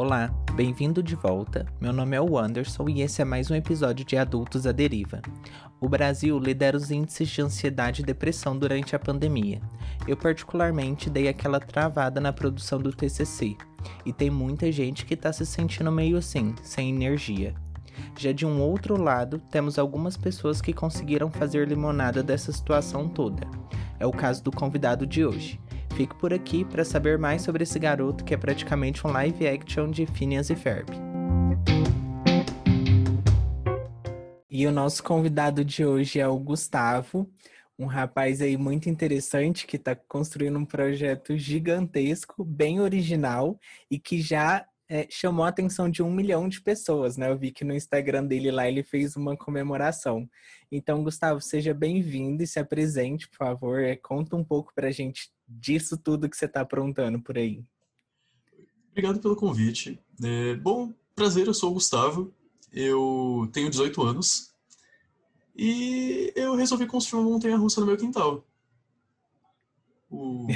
Olá, bem-vindo de volta. Meu nome é o Anderson e esse é mais um episódio de Adultos à Deriva. O Brasil lidera os índices de ansiedade e depressão durante a pandemia. Eu, particularmente, dei aquela travada na produção do TCC e tem muita gente que tá se sentindo meio assim, sem energia. Já de um outro lado, temos algumas pessoas que conseguiram fazer limonada dessa situação toda. É o caso do convidado de hoje. Fique por aqui para saber mais sobre esse garoto que é praticamente um live action de Phineas e Ferb. E o nosso convidado de hoje é o Gustavo, um rapaz aí muito interessante que está construindo um projeto gigantesco, bem original e que já é, chamou a atenção de um milhão de pessoas, né? Eu vi que no Instagram dele lá ele fez uma comemoração. Então, Gustavo, seja bem-vindo e se apresente, por favor. É, conta um pouco para a gente disso tudo que você está aprontando por aí. Obrigado pelo convite. É, bom, prazer, eu sou o Gustavo, eu tenho 18 anos e eu resolvi construir uma montanha-russa no meu quintal. O,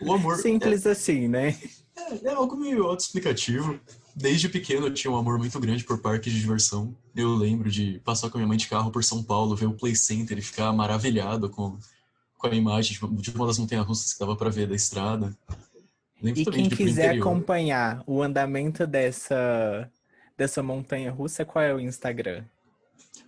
o amor... Simples é, assim, né? É, é algo meio autoexplicativo. Desde pequeno eu tinha um amor muito grande por parques de diversão. Eu lembro de passar com a minha mãe de carro por São Paulo, ver o Play Center e ficar maravilhado com com a imagem de uma das montanhas-russas que dava para ver da estrada. Lembro e quem quiser acompanhar o andamento dessa, dessa montanha-russa, qual é o Instagram?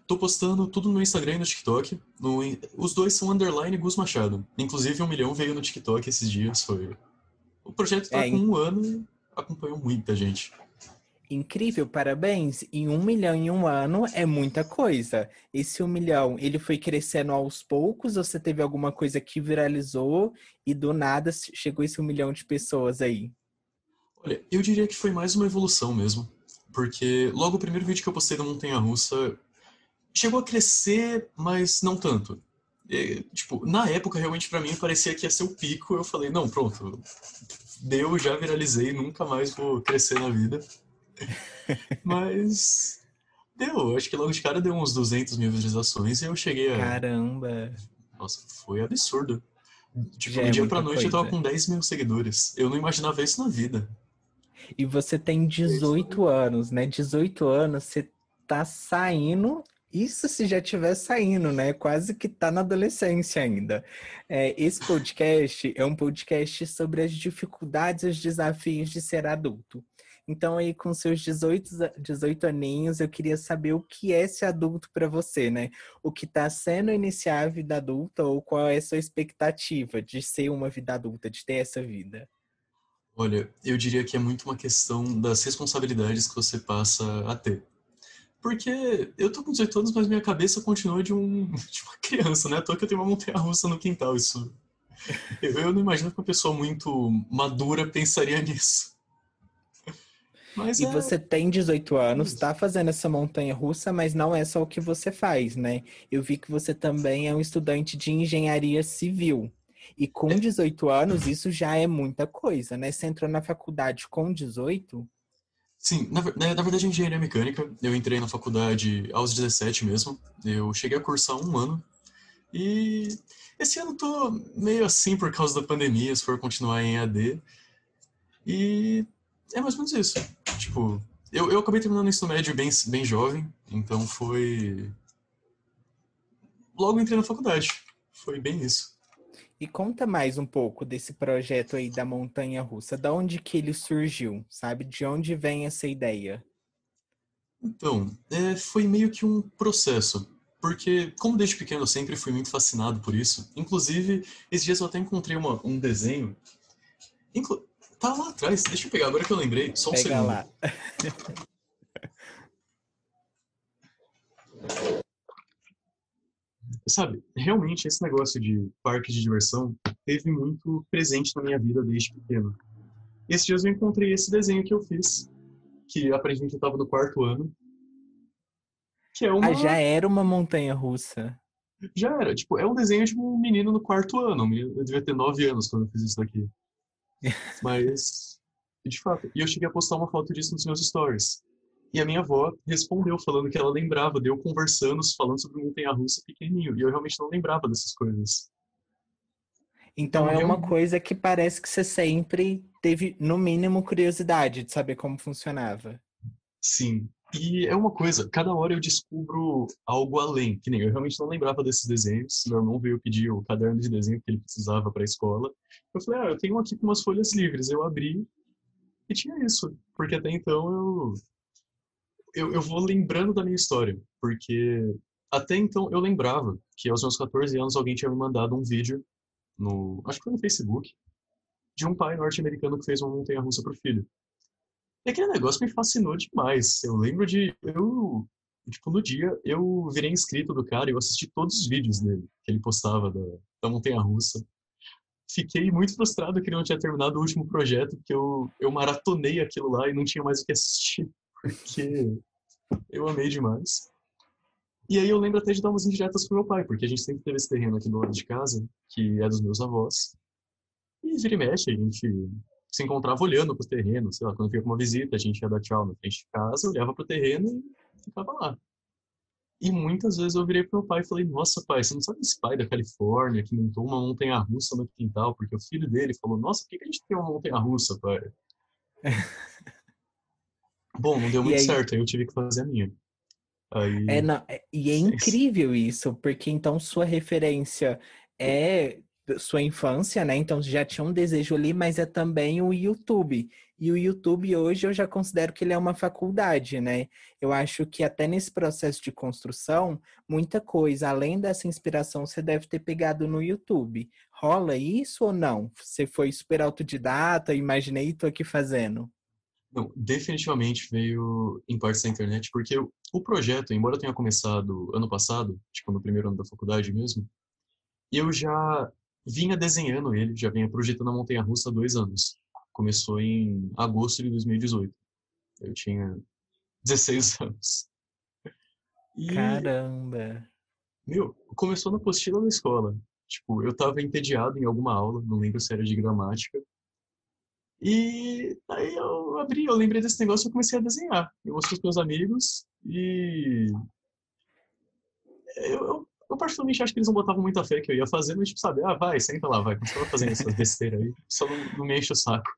Tô postando tudo no Instagram e no TikTok. No, os dois são underline Gus Machado. Inclusive, um milhão veio no TikTok esses dias. Foi... O projeto tá é, com um ano e acompanhou muita gente. Incrível, parabéns. Em um milhão em um ano é muita coisa. Esse um milhão, ele foi crescendo aos poucos ou você teve alguma coisa que viralizou e do nada chegou esse um milhão de pessoas aí? Olha, eu diria que foi mais uma evolução mesmo. Porque logo o primeiro vídeo que eu postei da Montanha Russa chegou a crescer, mas não tanto. E, tipo, na época, realmente para mim parecia que ia ser o pico. Eu falei, não, pronto, deu, já viralizei, nunca mais vou crescer na vida. Mas deu, acho que logo de cara deu uns 200 mil visualizações e eu cheguei a. Caramba! Nossa, foi absurdo. Tipo, Já do é dia pra noite coisa. eu tava com 10 mil seguidores. Eu não imaginava isso na vida. E você tem 18 anos, né? 18 anos, você tá saindo. Isso se já estiver saindo, né? Quase que tá na adolescência ainda. É, esse podcast é um podcast sobre as dificuldades e os desafios de ser adulto. Então, aí, com seus 18, 18 aninhos, eu queria saber o que é ser adulto para você, né? O que está sendo iniciar a vida adulta ou qual é a sua expectativa de ser uma vida adulta, de ter essa vida? Olha, eu diria que é muito uma questão das responsabilidades que você passa a ter. Porque eu tô com 18 anos, mas minha cabeça continua de, um, de uma criança, né? À toa que eu tenho uma montanha-russa no quintal, isso... Eu, eu não imagino que uma pessoa muito madura pensaria nisso. Mas e é... você tem 18 anos, está fazendo essa montanha russa, mas não é só o que você faz, né? Eu vi que você também é um estudante de engenharia civil. E com 18 anos, isso já é muita coisa, né? Você entrou na faculdade com 18? Sim, na, né, na verdade, engenharia mecânica. Eu entrei na faculdade aos 17 mesmo. Eu cheguei a cursar um ano. E esse ano tô meio assim por causa da pandemia, se for continuar em AD. E é mais ou menos isso. Tipo, eu, eu acabei terminando o ensino médio bem, bem jovem, então foi. Logo entrei na faculdade. Foi bem isso. E conta mais um pouco desse projeto aí da montanha russa. Da onde que ele surgiu, sabe? De onde vem essa ideia? Então, é, foi meio que um processo. Porque, como desde pequeno eu sempre fui muito fascinado por isso. Inclusive, esses dias eu até encontrei uma, um desenho. Inclu Tá lá atrás, deixa eu pegar agora que eu lembrei. Só um Pega segundo. lá. Sabe, realmente esse negócio de parque de diversão teve muito presente na minha vida desde pequeno. Esses dias eu encontrei esse desenho que eu fiz, que aparentemente eu estava no quarto ano. Que é uma... Ah, já era uma montanha russa. Já era, tipo, é um desenho de um menino no quarto ano. Eu devia ter nove anos quando eu fiz isso daqui. Mas, de fato. E eu cheguei a postar uma foto disso nos meus stories. E a minha avó respondeu falando que ela lembrava, deu conversando, falando sobre montanha-russa pequenininho. E eu realmente não lembrava dessas coisas. Então, então é uma coisa que parece que você sempre teve, no mínimo, curiosidade de saber como funcionava. Sim. E é uma coisa, cada hora eu descubro algo além, que nem eu realmente não lembrava desses desenhos. Meu irmão veio pedir o caderno de desenho que ele precisava para a escola. Eu falei, ah, eu tenho aqui com umas folhas livres. Eu abri e tinha isso, porque até então eu, eu, eu vou lembrando da minha história, porque até então eu lembrava que aos meus 14 anos alguém tinha me mandado um vídeo no, acho que foi no Facebook, de um pai norte-americano que fez uma montanha-russa pro filho. E aquele negócio me fascinou demais. Eu lembro de eu tipo no dia eu virei inscrito do cara e eu assisti todos os vídeos dele que ele postava da, da montanha-russa. Fiquei muito frustrado que ele não tinha terminado o último projeto, porque eu, eu maratonei aquilo lá e não tinha mais o que assistir, porque eu amei demais. E aí eu lembro até de dar umas indiretas pro meu pai, porque a gente sempre teve esse terreno aqui do lado de casa, que é dos meus avós. E vira e mexe, a gente se encontrava olhando pro terreno, sei lá, quando ia com uma visita, a gente ia dar tchau na frente de casa, olhava pro terreno e ficava lá. E muitas vezes eu virei pro meu pai e falei, nossa pai, você não sabe esse pai da Califórnia que montou uma montanha-russa no quintal, porque o filho dele falou, nossa, por que a gente tem uma montanha-russa, pai? Bom, não deu muito aí... certo, aí eu tive que fazer a minha. Aí... É, não, é, e é incrível isso, porque então sua referência é sua infância, né? Então já tinha um desejo ali, mas é também o YouTube. E o YouTube hoje eu já considero que ele é uma faculdade, né? Eu acho que até nesse processo de construção, muita coisa, além dessa inspiração, você deve ter pegado no YouTube. Rola isso ou não? Você foi super autodidata, imaginei tô aqui fazendo? Não, definitivamente veio em parte da internet, porque o projeto, embora tenha começado ano passado, tipo no primeiro ano da faculdade mesmo, eu já vinha desenhando ele, já vinha projetando a montanha russa há dois anos. Começou em agosto de 2018. Eu tinha 16 anos. E, Caramba! Meu, começou na apostila da escola. Tipo, eu tava entediado em alguma aula, não lembro se era de gramática, e aí eu abri, eu lembrei desse negócio e comecei a desenhar. Eu mostrei para meus amigos e eu, eu, particularmente acho que eles não botavam muita fé que eu ia fazer, mas tipo, sabe, ah, vai, senta lá, vai, continua fazendo essas besteiras aí, só não, não me enche o saco.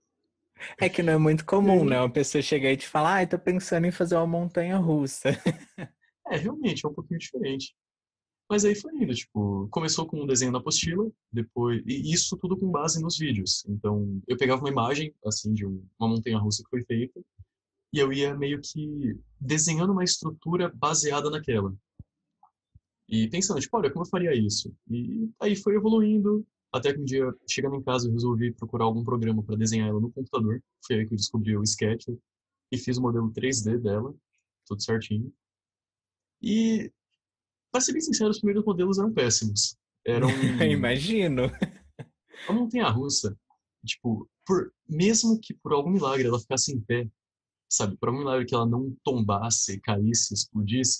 É que não é muito comum, né? Uma pessoa chegar e te falar, ah, tô pensando em fazer uma montanha russa. É, realmente, é um pouquinho diferente. Mas aí foi indo, tipo, começou com um desenho na apostila, depois. E isso tudo com base nos vídeos. Então, eu pegava uma imagem, assim, de uma montanha russa que foi feita, e eu ia meio que desenhando uma estrutura baseada naquela. E pensando, tipo, olha, como eu faria isso? E aí foi evoluindo, até que um dia, chegando em casa, eu resolvi procurar algum programa para desenhar ela no computador. Foi aí que eu descobri o Sketch e fiz o modelo 3D dela, tudo certinho. E para ser bem sincero, os primeiros modelos eram péssimos. Eram. Imagino. A montanha-russa, tipo, por, mesmo que por algum milagre ela ficasse em pé, sabe, por algum milagre que ela não tombasse, caísse, explodisse,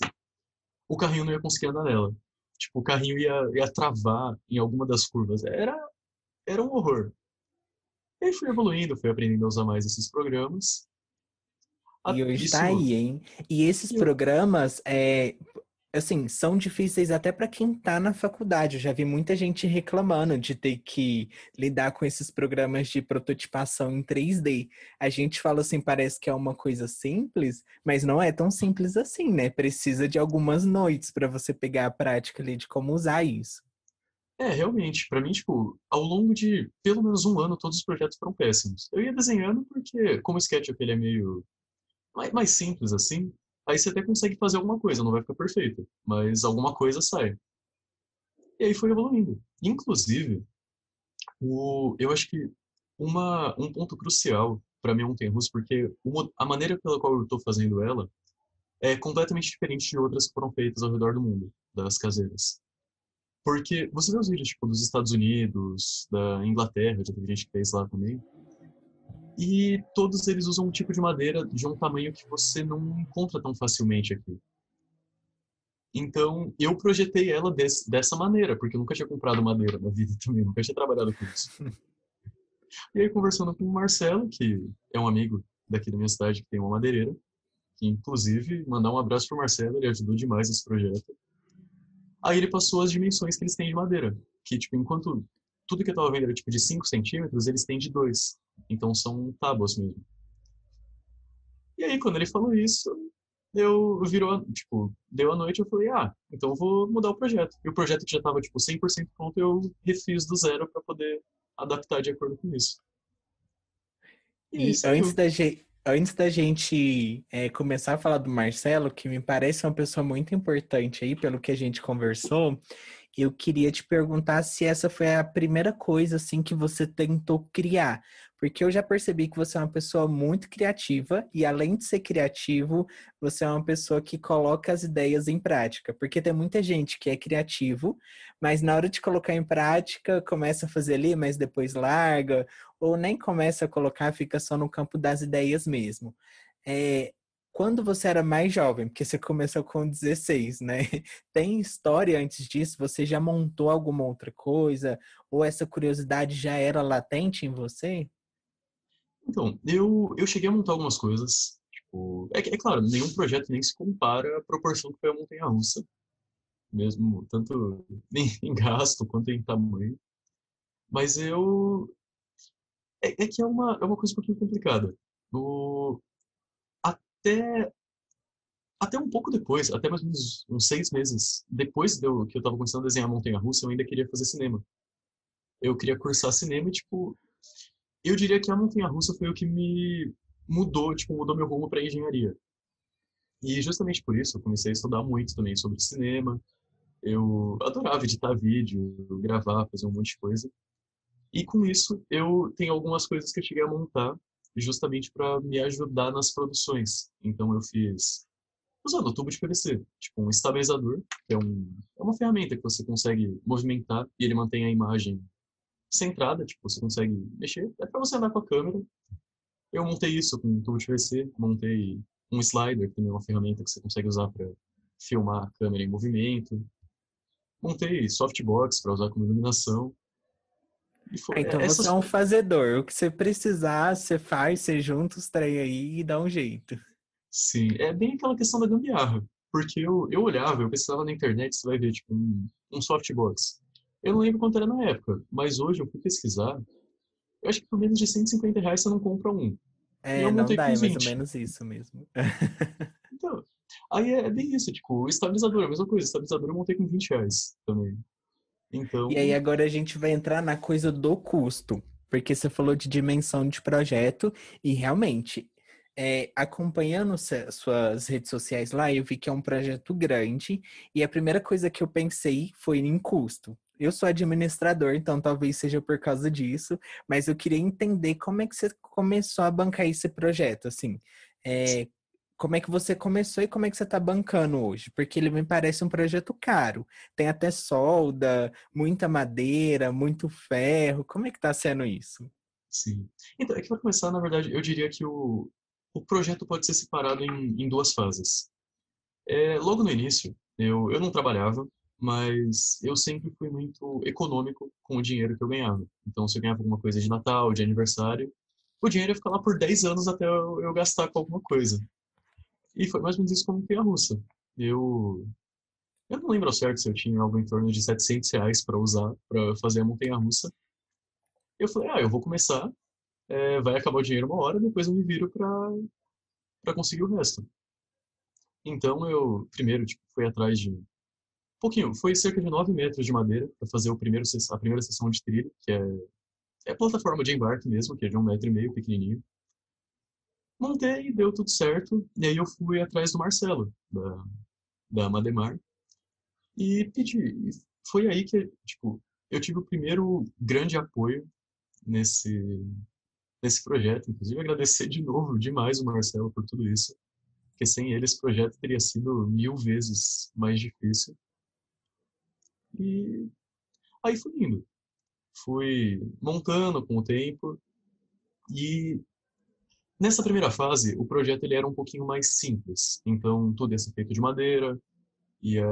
o carrinho não ia conseguir andar nela. Tipo, o carrinho ia, ia travar em alguma das curvas. Era, era um horror. E aí fui evoluindo, fui aprendendo a usar mais esses programas. E hoje Isso... tá aí, hein? E esses programas, é, assim, são difíceis até para quem está na faculdade. Eu já vi muita gente reclamando de ter que lidar com esses programas de prototipação em 3D. A gente fala assim, parece que é uma coisa simples, mas não é tão simples assim, né? Precisa de algumas noites para você pegar a prática ali de como usar isso. É, realmente, para mim, tipo, ao longo de pelo menos um ano, todos os projetos foram péssimos. Eu ia desenhando porque, como o SketchUp ele é meio mais, mais simples assim, aí você até consegue fazer alguma coisa, não vai ficar perfeito, mas alguma coisa sai. E aí foi evoluindo. Inclusive, o, eu acho que uma, um ponto crucial para mim é um russo, porque a maneira pela qual eu estou fazendo ela é completamente diferente de outras que foram feitas ao redor do mundo, das caseiras. Porque você vê os vídeos tipo, dos Estados Unidos, da Inglaterra, teve gente que fez lá também, e todos eles usam um tipo de madeira de um tamanho que você não encontra tão facilmente aqui. Então, eu projetei ela dessa maneira, porque eu nunca tinha comprado madeira na vida também, nunca tinha trabalhado com isso. e aí, conversando com o Marcelo, que é um amigo daqui da minha cidade que tem uma madeireira, que inclusive, mandar um abraço pro Marcelo, ele ajudou demais nesse projeto. Aí ele passou as dimensões que eles têm de madeira, que, tipo, enquanto tudo que eu tava vendo era, tipo, de 5 centímetros, eles têm de 2. Então são tábuas mesmo. E aí, quando ele falou isso, eu virou, tipo, deu a noite, eu falei, ah, então eu vou mudar o projeto. E o projeto que já estava, tipo, 100% pronto, eu refiz do zero para poder adaptar de acordo com isso. E, e antes, da gente, antes da gente é, começar a falar do Marcelo, que me parece uma pessoa muito importante aí, pelo que a gente conversou, eu queria te perguntar se essa foi a primeira coisa assim que você tentou criar, porque eu já percebi que você é uma pessoa muito criativa e além de ser criativo, você é uma pessoa que coloca as ideias em prática, porque tem muita gente que é criativo, mas na hora de colocar em prática começa a fazer ali, mas depois larga ou nem começa a colocar, fica só no campo das ideias mesmo. É, quando você era mais jovem, porque você começou com 16, né? Tem história antes disso? Você já montou alguma outra coisa? Ou essa curiosidade já era latente em você? Então, eu, eu cheguei a montar algumas coisas. Tipo, é, é claro, nenhum projeto nem se compara à proporção que foi a montanha russa. Mesmo, tanto em, em gasto quanto em tamanho. Mas eu. É, é que é uma, é uma coisa um pouquinho complicada. O, até até um pouco depois, até mais ou menos uns seis meses depois de eu, que eu estava começando a desenhar Montanha Russa, eu ainda queria fazer cinema. Eu queria cursar cinema e, tipo, eu diria que a Montanha Russa foi o que me mudou, tipo, mudou meu rumo para engenharia. E justamente por isso eu comecei a estudar muito também sobre cinema. Eu adorava editar vídeo, gravar, fazer um monte de coisa. E com isso eu tenho algumas coisas que eu cheguei a montar justamente para me ajudar nas produções. Então eu fiz usando tubo de PVC, tipo um estabilizador, que é, um, é uma ferramenta que você consegue movimentar e ele mantém a imagem centrada, tipo, você consegue mexer, é para você andar com a câmera. Eu montei isso com de PVC, montei um slider, que também é uma ferramenta que você consegue usar para filmar a câmera em movimento. Montei softbox para usar como iluminação. Foi, então essas... você é um fazedor. O que você precisar, você faz, você junta os trem aí e dá um jeito. Sim, é bem aquela questão da gambiarra. Porque eu, eu olhava, eu pesquisava na internet, você vai ver, tipo, um, um softbox. Eu não lembro quanto era na época, mas hoje eu fui pesquisar. Eu acho que por menos de 150 reais você não compra um. É, não dá, é mais ou menos isso mesmo. então, aí é bem isso, tipo, o estabilizador, a mesma coisa. O estabilizador eu montei com 20 reais também. Então... E aí agora a gente vai entrar na coisa do custo, porque você falou de dimensão de projeto e realmente é, acompanhando suas redes sociais lá, eu vi que é um projeto grande e a primeira coisa que eu pensei foi em custo. Eu sou administrador, então talvez seja por causa disso, mas eu queria entender como é que você começou a bancar esse projeto, assim. É, como é que você começou e como é que você está bancando hoje? Porque ele me parece um projeto caro. Tem até solda, muita madeira, muito ferro. Como é que está sendo isso? Sim. Então, é que para começar, na verdade, eu diria que o, o projeto pode ser separado em, em duas fases. É, logo no início, eu, eu não trabalhava, mas eu sempre fui muito econômico com o dinheiro que eu ganhava. Então, se eu ganhava alguma coisa de Natal, de aniversário, o dinheiro ia ficar lá por 10 anos até eu, gastar com alguma coisa. E foi mais ou menos isso como a russa. Eu, eu não lembro ao certo se eu tinha algo em torno de 700 reais para usar para fazer a montanha russa. Eu falei, ah, eu vou começar, é, vai acabar o dinheiro uma hora, depois eu me viro para conseguir o resto. Então eu, primeiro, tipo, fui atrás de pouquinho, foi cerca de 9 metros de madeira para fazer o primeiro, a primeira sessão de trilho, que é, é plataforma de embarque mesmo, que é de um metro e meio, pequenininho. Montei, deu tudo certo. E aí eu fui atrás do Marcelo, da, da Mademar, e pedi. Foi aí que, tipo, eu tive o primeiro grande apoio nesse, nesse projeto. Inclusive, agradecer de novo demais o Marcelo por tudo isso, porque sem ele esse projeto teria sido mil vezes mais difícil. E aí fui indo. Fui montando com o tempo e Nessa primeira fase, o projeto ele era um pouquinho mais simples. Então, tudo ia ser feito de madeira. Ia...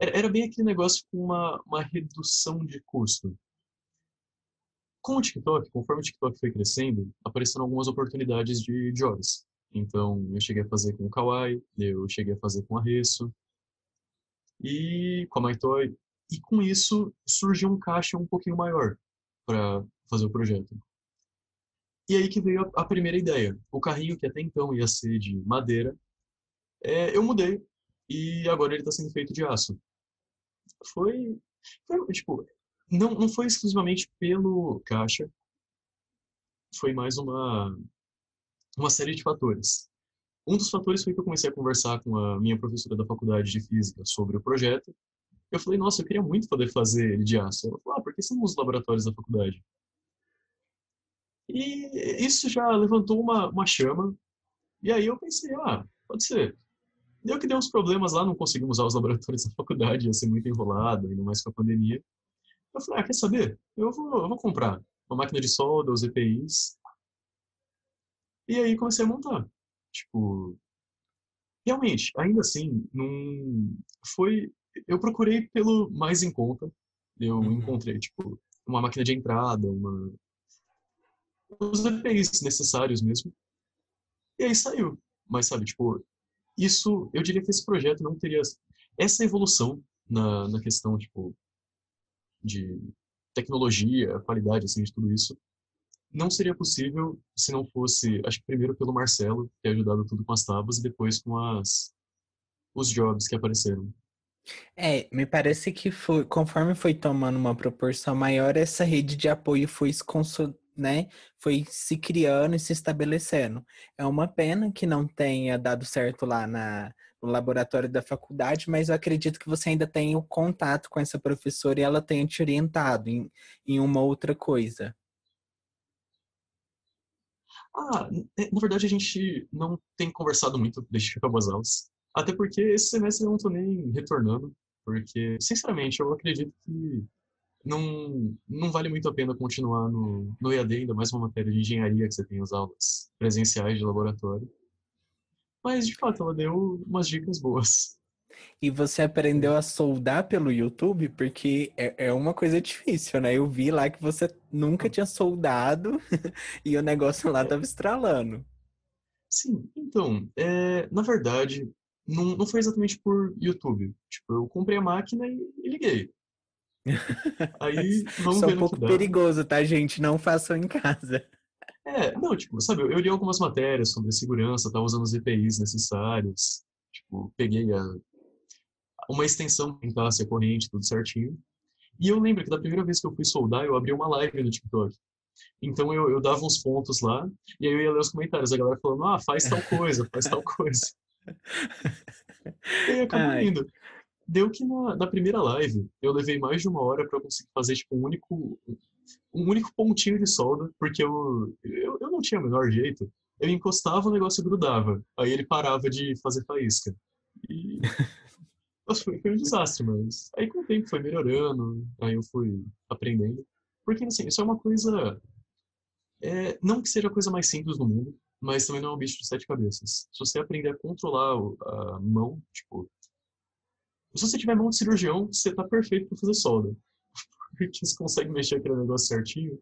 Era, era bem aquele negócio com uma, uma redução de custo. Com o TikTok, conforme o TikTok foi crescendo, apareceram algumas oportunidades de jobs. Então, eu cheguei a fazer com o Kawaii, eu cheguei a fazer com a Resso, e com a MyToy. E com isso, surgiu um caixa um pouquinho maior para fazer o projeto. E aí que veio a, primeira ideia. O carrinho que até então ia ser de madeira, é, eu mudei e agora ele está sendo feito de aço. Foi, foi, tipo, não, não foi exclusivamente pelo caixa, foi mais uma, uma série de fatores. Um dos fatores foi que eu comecei a conversar com a minha professora da faculdade de física sobre o projeto. Eu falei, nossa, eu queria muito poder fazer ele de aço. Ela falou, ah, por que são os laboratórios da faculdade? E isso já levantou uma, uma chama. E aí eu pensei, ah, pode ser. Deu que deu uns problemas lá, não conseguimos usar os laboratórios da faculdade, ia ser muito enrolado, ainda mais com a pandemia. Eu falei, ah, quer saber? Eu vou, eu vou comprar uma máquina de solda, os EPIs. E aí comecei a montar. Tipo, realmente, ainda assim, não foi. Eu procurei pelo mais em conta. Eu uhum. encontrei, tipo, uma máquina de entrada, uma. Os EPIs necessários mesmo. E aí saiu. Mas, sabe, tipo, isso, eu diria que esse projeto não teria. Essa evolução na, na questão, tipo, de tecnologia, qualidade, assim, de tudo isso, não seria possível se não fosse, acho que primeiro pelo Marcelo, ter ajudado tudo com as tábuas, e depois com as os jobs que apareceram. É, me parece que foi, conforme foi tomando uma proporção maior, essa rede de apoio foi se, né, foi se criando e se estabelecendo. É uma pena que não tenha dado certo lá na, no laboratório da faculdade, mas eu acredito que você ainda tenha o contato com essa professora e ela tenha te orientado em, em uma outra coisa. Ah, na verdade a gente não tem conversado muito desde que acabou as aulas. Até porque esse semestre eu não tô nem retornando, porque, sinceramente, eu acredito que não, não vale muito a pena continuar no, no EAD, ainda mais uma matéria de engenharia que você tem as aulas presenciais de laboratório. Mas, de fato, ela deu umas dicas boas. E você aprendeu a soldar pelo YouTube? Porque é, é uma coisa difícil, né? Eu vi lá que você nunca tinha soldado e o negócio lá tava estralando. Sim, então, é, na verdade, não, não foi exatamente por YouTube. Tipo, eu comprei a máquina e, e liguei. Aí, vamos Isso é um pouco perigoso, tá, gente? Não façam em casa. É, não, tipo, sabe, eu li algumas matérias sobre segurança, tava usando os EPIs necessários, tipo, peguei a, uma extensão que entrasse a corrente, tudo certinho. E eu lembro que da primeira vez que eu fui soldar, eu abri uma live no TikTok. Então eu, eu dava uns pontos lá, e aí eu ia ler os comentários, a galera falando, ah, faz tal coisa, faz tal coisa. E acabou indo. Deu que na, na, primeira live eu levei mais de uma hora para conseguir fazer tipo, um único um único pontinho de solda, porque eu, eu, eu não tinha o menor jeito. Eu encostava, o negócio grudava. Aí ele parava de fazer faísca. E Nossa, foi, foi um desastre, mas aí com o tempo foi melhorando, aí eu fui aprendendo. Porque, assim, isso é uma coisa. É, não que seja a coisa mais simples do mundo, mas também não é um bicho de sete cabeças. Se você aprender a controlar a mão, tipo. Se você tiver mão de cirurgião, você tá perfeito para fazer solda. Porque você consegue mexer aquele negócio certinho.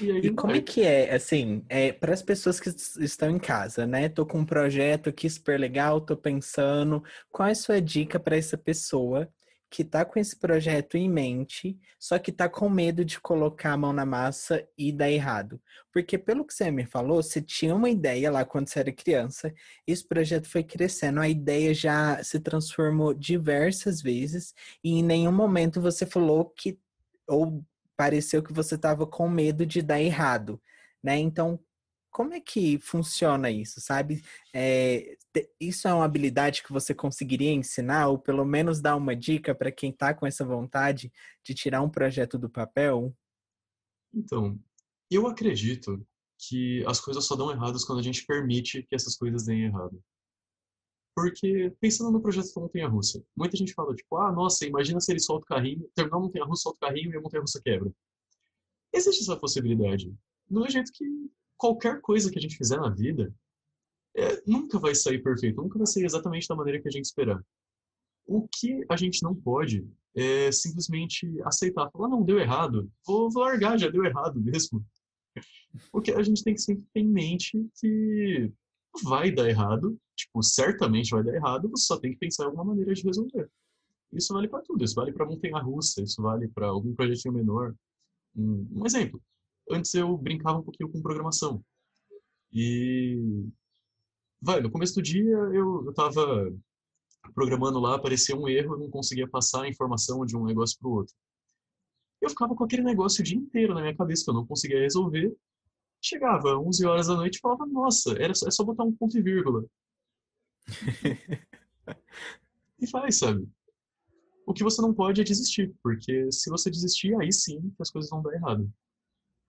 E, e como é que é, assim, é, para as pessoas que estão em casa, né? Tô com um projeto aqui super legal, tô pensando, qual é a sua dica para essa pessoa que tá com esse projeto em mente, só que tá com medo de colocar a mão na massa e dar errado? Porque pelo que você me falou, você tinha uma ideia lá quando você era criança, esse projeto foi crescendo, a ideia já se transformou diversas vezes e em nenhum momento você falou que ou pareceu que você estava com medo de dar errado, né? Então, como é que funciona isso, sabe? É, isso é uma habilidade que você conseguiria ensinar, ou pelo menos dar uma dica para quem está com essa vontade de tirar um projeto do papel? Então, eu acredito que as coisas só dão erradas quando a gente permite que essas coisas deem errado. Porque, pensando no projeto da Montanha-Russa, muita gente fala, tipo, ah, nossa, imagina se ele solta o carrinho, terminar a Montanha-Russa, solta o carrinho e a Montanha-Russa quebra. Existe essa possibilidade. Do jeito que qualquer coisa que a gente fizer na vida é, nunca vai sair perfeito, nunca vai sair exatamente da maneira que a gente esperar. O que a gente não pode é simplesmente aceitar, falar, não, deu errado, vou, vou largar, já deu errado mesmo. Porque a gente tem que sempre ter em mente que vai dar errado, tipo, certamente vai dar errado, você só tem que pensar em alguma maneira de resolver. Isso vale para tudo, isso vale para montanha russa, isso vale para algum projetinho menor. Um, um, exemplo, antes eu brincava um pouquinho com programação. E vai, no começo do dia eu, eu tava programando lá, aparecia um erro, eu não conseguia passar a informação de um negócio para o outro. Eu ficava com aquele negócio o dia inteiro na minha cabeça que eu não conseguia resolver. Chegava 11 horas da noite e falava, nossa, era só, é só botar um ponto e vírgula. e faz, sabe? O que você não pode é desistir, porque se você desistir, aí sim que as coisas vão dar errado.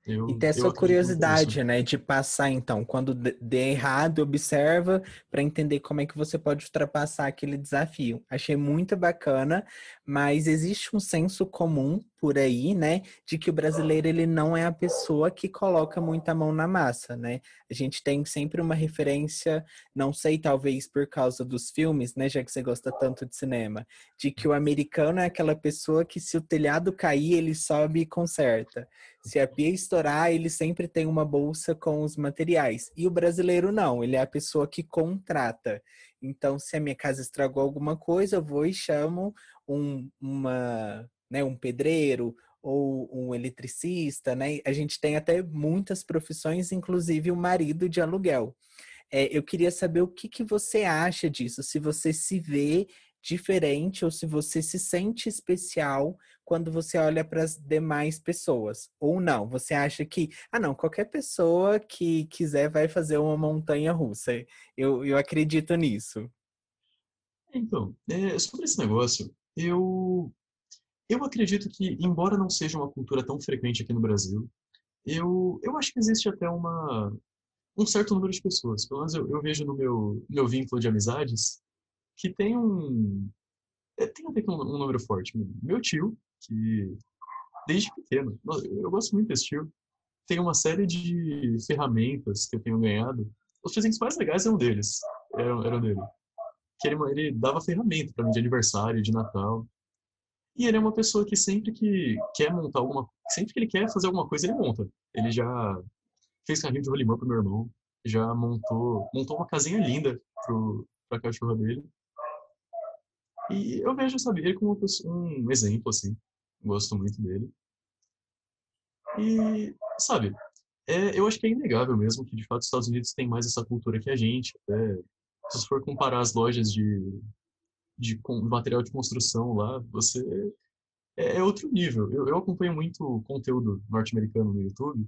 Eu, e ter essa curiosidade, né, de passar então, quando der errado, observa para entender como é que você pode ultrapassar aquele desafio. Achei muito bacana, mas existe um senso comum por aí, né, de que o brasileiro ele não é a pessoa que coloca muita mão na massa, né? A gente tem sempre uma referência, não sei, talvez por causa dos filmes, né, já que você gosta tanto de cinema, de que o americano é aquela pessoa que se o telhado cair, ele sobe e conserta. Se a pia estourar, ele sempre tem uma bolsa com os materiais. E o brasileiro não, ele é a pessoa que contrata. Então, se a minha casa estragou alguma coisa, eu vou e chamo um, uma né, um pedreiro ou um eletricista, né? A gente tem até muitas profissões, inclusive o marido de aluguel. É, eu queria saber o que, que você acha disso, se você se vê diferente ou se você se sente especial quando você olha para as demais pessoas. Ou não, você acha que, ah, não, qualquer pessoa que quiser vai fazer uma montanha russa. Eu, eu acredito nisso. Então, é, sobre esse negócio, eu eu acredito que, embora não seja uma cultura tão frequente aqui no Brasil, eu, eu acho que existe até uma, um certo número de pessoas, pelo menos eu, eu vejo no meu, meu vínculo de amizades, que tem um. É, tem até um, um número forte. Meu tio, que desde pequeno, eu gosto muito desse tio, tem uma série de ferramentas que eu tenho ganhado. Os presentes mais legais eram deles, eram, eram dele. Que ele, ele dava ferramenta para mim de aniversário, de Natal. E ele é uma pessoa que sempre que quer montar alguma sempre que ele quer fazer alguma coisa, ele monta. Ele já fez carrinho de rolimã pro meu irmão, já montou, montou uma casinha linda pro, pra cachorra dele. E eu vejo, sabe, ele como pessoa, um exemplo, assim. Gosto muito dele. E, sabe, é, eu acho que é inegável mesmo que, de fato, os Estados Unidos têm mais essa cultura que a gente. Até, se for comparar as lojas de, de material de construção lá, você é, é outro nível. Eu, eu acompanho muito conteúdo norte-americano no YouTube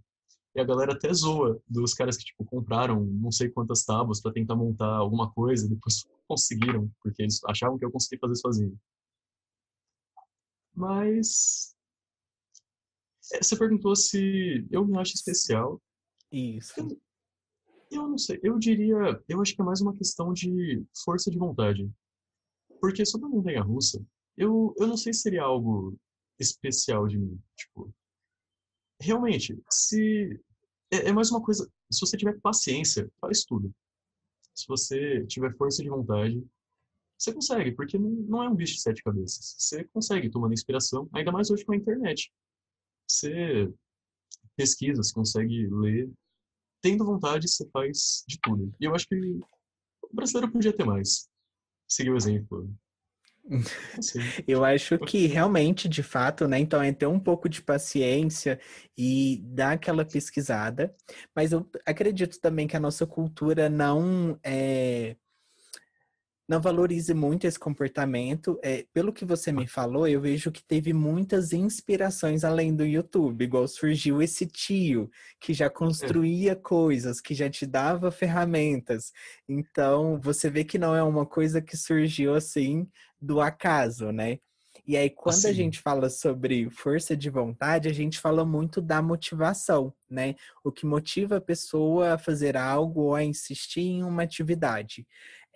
e a galera até zoa dos caras que tipo compraram não sei quantas tábuas para tentar montar alguma coisa, e depois conseguiram porque eles achavam que eu conseguia fazer sozinho. Mas é, você perguntou se eu me acho especial. Isso. Eu, eu não sei. Eu diria, eu acho que é mais uma questão de força de vontade. Porque sobre a montanha russa, eu, eu não sei se seria algo especial de mim. Tipo, realmente, se. É, é mais uma coisa. Se você tiver paciência, faz tudo. Se você tiver força de vontade, você consegue, porque não é um bicho de sete cabeças. Você consegue tomando inspiração, ainda mais hoje com a internet. Você pesquisa, você consegue ler. Tendo vontade, você faz de tudo. E eu acho que o brasileiro podia ter mais seguir o exemplo. Eu acho que realmente, de fato, né? Então é ter um pouco de paciência e dar aquela pesquisada. Mas eu acredito também que a nossa cultura não é não valorize muito esse comportamento. É, pelo que você me falou, eu vejo que teve muitas inspirações além do YouTube, igual surgiu esse tio que já construía é. coisas, que já te dava ferramentas. Então, você vê que não é uma coisa que surgiu assim do acaso, né? E aí, quando assim. a gente fala sobre força de vontade, a gente fala muito da motivação, né? O que motiva a pessoa a fazer algo ou a insistir em uma atividade.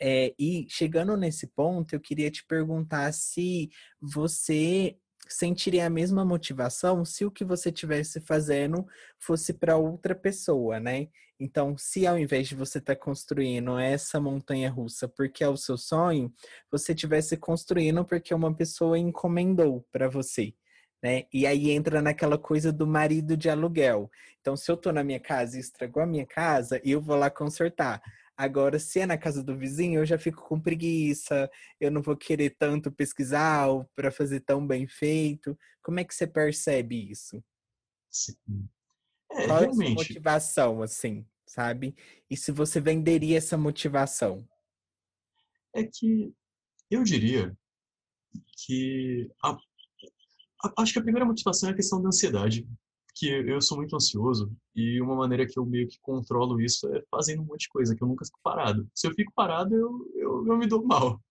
É, e chegando nesse ponto, eu queria te perguntar se você sentiria a mesma motivação se o que você estivesse fazendo fosse para outra pessoa, né? Então, se ao invés de você estar tá construindo essa montanha russa porque é o seu sonho, você estivesse construindo porque uma pessoa encomendou para você. Né? E aí entra naquela coisa do marido de aluguel. Então, se eu tô na minha casa e estragou a minha casa, eu vou lá consertar. Agora, se é na casa do vizinho, eu já fico com preguiça, eu não vou querer tanto pesquisar para fazer tão bem feito. Como é que você percebe isso? Sim. É, Qual realmente. é a sua motivação, assim, sabe? E se você venderia essa motivação? É que eu diria que a, a, acho que a primeira motivação é a questão da ansiedade, que eu sou muito ansioso e uma maneira que eu meio que controlo isso é fazendo um monte de coisa, que eu nunca fico parado. Se eu fico parado, eu, eu, eu me dou mal.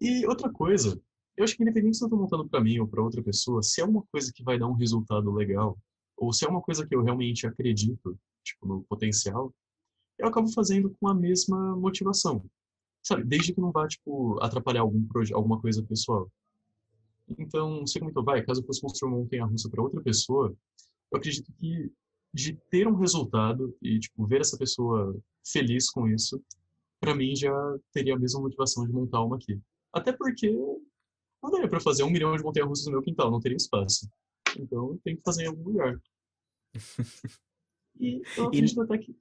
e outra coisa, eu acho que independente se eu estou montando para mim ou para outra pessoa, se é uma coisa que vai dar um resultado legal, ou se é uma coisa que eu realmente acredito, tipo, no potencial, eu acabo fazendo com a mesma motivação. Sabe, desde que não vá, tipo, atrapalhar algum alguma coisa pessoal. Então, você comentou, vai, caso eu fosse construir uma montanha-russa para outra pessoa, eu acredito que de ter um resultado e, tipo, ver essa pessoa feliz com isso, para mim já teria a mesma motivação de montar uma aqui. Até porque não daria para fazer um milhão de montanha-russas no meu quintal, não teria espaço. Então, tenho que fazer em algum lugar. E eu acredito e... até que...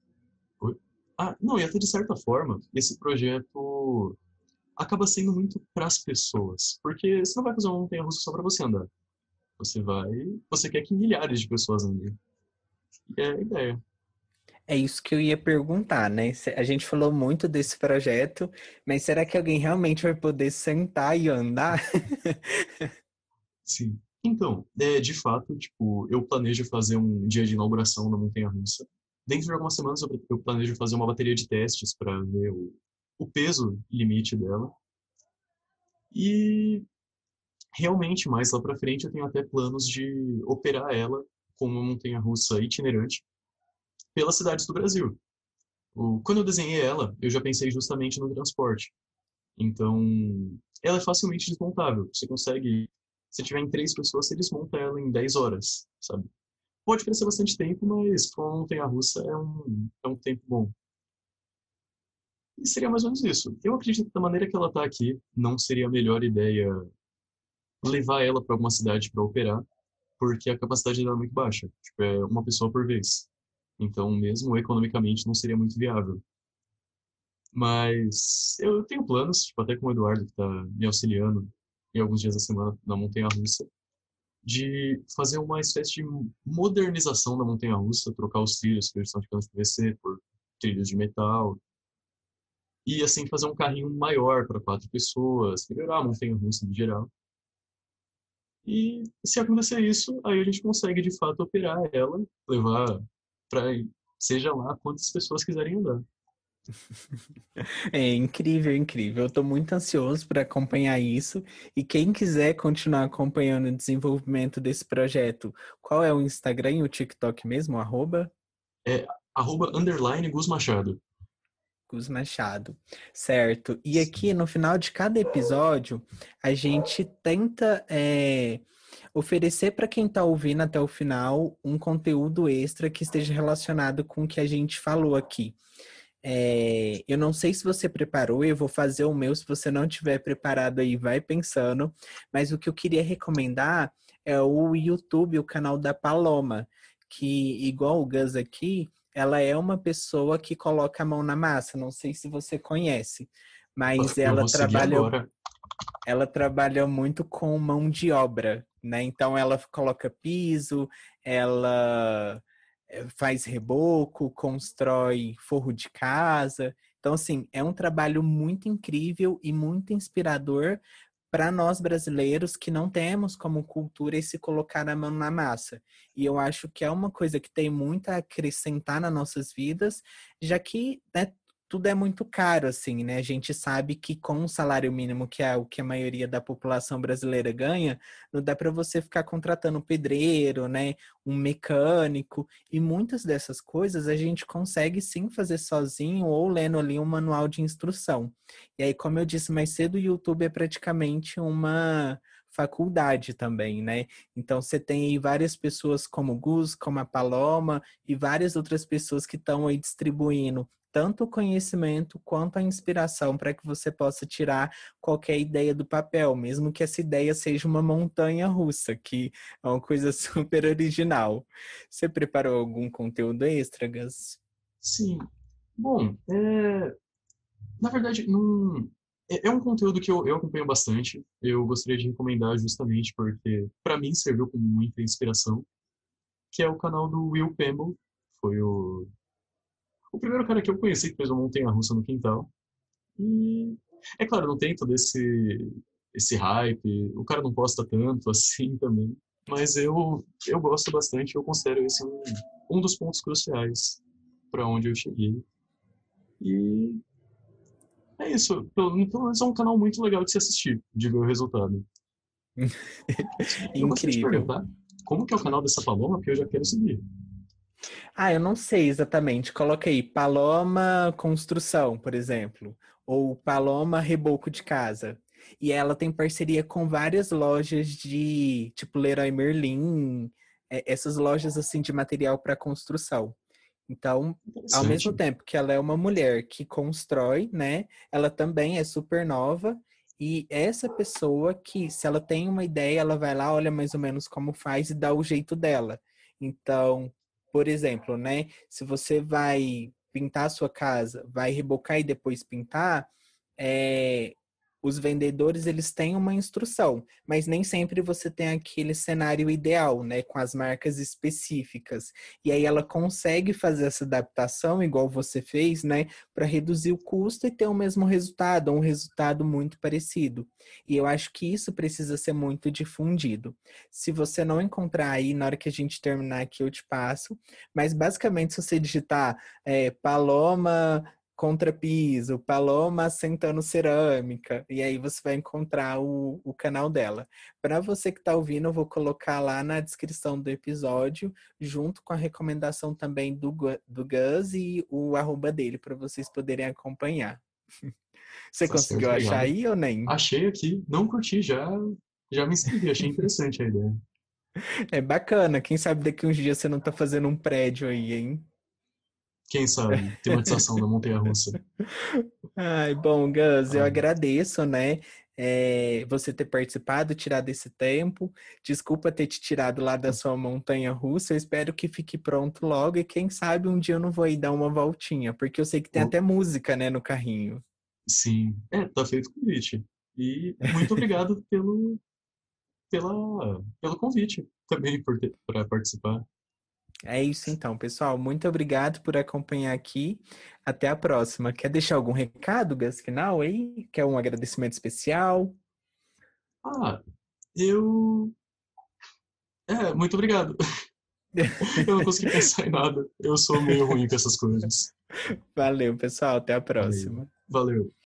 Ah, não, e até de certa forma, esse projeto acaba sendo muito para as pessoas. Porque você não vai fazer uma montanha-russa só para você andar. Você vai... Você quer que milhares de pessoas andem. E é a ideia. É isso que eu ia perguntar, né? A gente falou muito desse projeto, mas será que alguém realmente vai poder sentar e andar? Sim. Então, é, de fato, tipo, eu planejo fazer um dia de inauguração na Montanha Russa. Dentro de algumas semanas eu planejo fazer uma bateria de testes para ver o, o peso limite dela. E realmente, mais lá para frente, eu tenho até planos de operar ela como uma montanha russa itinerante pelas cidades do Brasil. Quando eu desenhei ela, eu já pensei justamente no transporte. Então, ela é facilmente desmontável. Você consegue, se tiver em três pessoas, você desmonta ela em 10 horas, sabe? Pode parecer bastante tempo, mas para uma montanha-russa é um, é um tempo bom. E seria mais ou menos isso. Eu acredito que da maneira que ela está aqui, não seria a melhor ideia levar ela para alguma cidade para operar, porque a capacidade dela é muito baixa. Tipo, é uma pessoa por vez. Então, mesmo economicamente, não seria muito viável. Mas eu tenho planos, tipo, até com o Eduardo, que está me auxiliando em alguns dias da semana na Montanha Russa, de fazer uma espécie de modernização da Montanha Russa, trocar os trilhos que eles estão ficando de PVC por trilhos de metal. E assim, fazer um carrinho maior para quatro pessoas, melhorar a Montanha Russa em geral. E se acontecer isso, aí a gente consegue de fato operar ela, levar para seja lá quantas pessoas quiserem andar. É incrível, incrível. Eu estou muito ansioso para acompanhar isso. E quem quiser continuar acompanhando o desenvolvimento desse projeto, qual é o Instagram e o TikTok mesmo? Arroba? É arroba underline Gus Machado. Machado. Certo. E aqui no final de cada episódio, a gente tenta é, oferecer para quem está ouvindo até o final um conteúdo extra que esteja relacionado com o que a gente falou aqui. É, eu não sei se você preparou, eu vou fazer o meu. Se você não tiver preparado aí, vai pensando. Mas o que eu queria recomendar é o YouTube, o canal da Paloma, que, igual o Gus aqui, ela é uma pessoa que coloca a mão na massa. Não sei se você conhece, mas eu ela trabalha. Ela trabalha muito com mão de obra, né? Então ela coloca piso, ela eh, faz reboco, constrói forro de casa. Então, assim, é um trabalho muito incrível e muito inspirador para nós brasileiros que não temos como cultura esse colocar a mão na massa. E eu acho que é uma coisa que tem muito a acrescentar nas nossas vidas, já que né, tudo é muito caro, assim, né? A gente sabe que com o salário mínimo, que é o que a maioria da população brasileira ganha, não dá para você ficar contratando um pedreiro, né? Um mecânico. E muitas dessas coisas a gente consegue sim fazer sozinho ou lendo ali um manual de instrução. E aí, como eu disse mais cedo, o YouTube é praticamente uma faculdade também, né? Então você tem aí várias pessoas como o Gus, como a Paloma e várias outras pessoas que estão aí distribuindo tanto o conhecimento quanto a inspiração para que você possa tirar qualquer ideia do papel, mesmo que essa ideia seja uma montanha russa, que é uma coisa super original. Você preparou algum conteúdo extra, Gus? Sim. Bom, é... na verdade, não... é um conteúdo que eu, eu acompanho bastante. Eu gostaria de recomendar justamente porque, para mim, serviu como muita inspiração. que é o canal do Will Pemble. Foi o, o primeiro cara que eu conheci que fez uma montanha-russa no quintal. E, é claro, não tem todo esse, esse hype, o cara não posta tanto assim também. Mas eu, eu gosto bastante, eu considero esse um, um dos pontos cruciais para onde eu cheguei. E é isso. Pelo, pelo menos é um canal muito legal de se assistir, de ver o resultado. Incrível. como que é o canal dessa Paloma? Porque eu já quero seguir. Ah, eu não sei exatamente. Coloca aí Paloma Construção, por exemplo. Ou Paloma Reboco de Casa. E ela tem parceria com várias lojas de, tipo, Leroy Merlin, é, essas lojas assim de material para construção. Então, ao mesmo tempo que ela é uma mulher que constrói, né? Ela também é super nova e essa pessoa que, se ela tem uma ideia, ela vai lá, olha mais ou menos como faz e dá o jeito dela. Então, por exemplo, né? Se você vai pintar a sua casa, vai rebocar e depois pintar, é, os vendedores eles têm uma instrução, mas nem sempre você tem aquele cenário ideal, né, com as marcas específicas. E aí ela consegue fazer essa adaptação igual você fez, né, para reduzir o custo e ter o mesmo resultado, um resultado muito parecido. E eu acho que isso precisa ser muito difundido. Se você não encontrar aí na hora que a gente terminar aqui eu te passo, mas basicamente se você digitar é, Paloma contrapiso, Paloma sentando cerâmica, e aí você vai encontrar o, o canal dela. Para você que está ouvindo, eu vou colocar lá na descrição do episódio, junto com a recomendação também do, do Gus e o arroba dele, para vocês poderem acompanhar. Você tá conseguiu achar aí ou nem? Achei aqui, não curti, já, já me inscrevi, achei interessante a ideia. É bacana, quem sabe daqui uns dias você não está fazendo um prédio aí, hein? Quem sabe? Tematização da montanha russa. Ai, bom, Gus, eu agradeço, né? É, você ter participado, tirado esse tempo. Desculpa ter te tirado lá da sua montanha russa. Eu espero que fique pronto logo e quem sabe um dia eu não vou ir dar uma voltinha, porque eu sei que tem até música, né, no carrinho. Sim, é, tá feito o convite. E muito obrigado pelo, pela, pelo convite também para participar. É isso então, pessoal. Muito obrigado por acompanhar aqui. Até a próxima. Quer deixar algum recado, Gas, final aí? Quer um agradecimento especial? Ah, eu. É, muito obrigado. eu não consegui pensar em nada. Eu sou meio ruim com essas coisas. Valeu, pessoal. Até a próxima. Valeu. Valeu.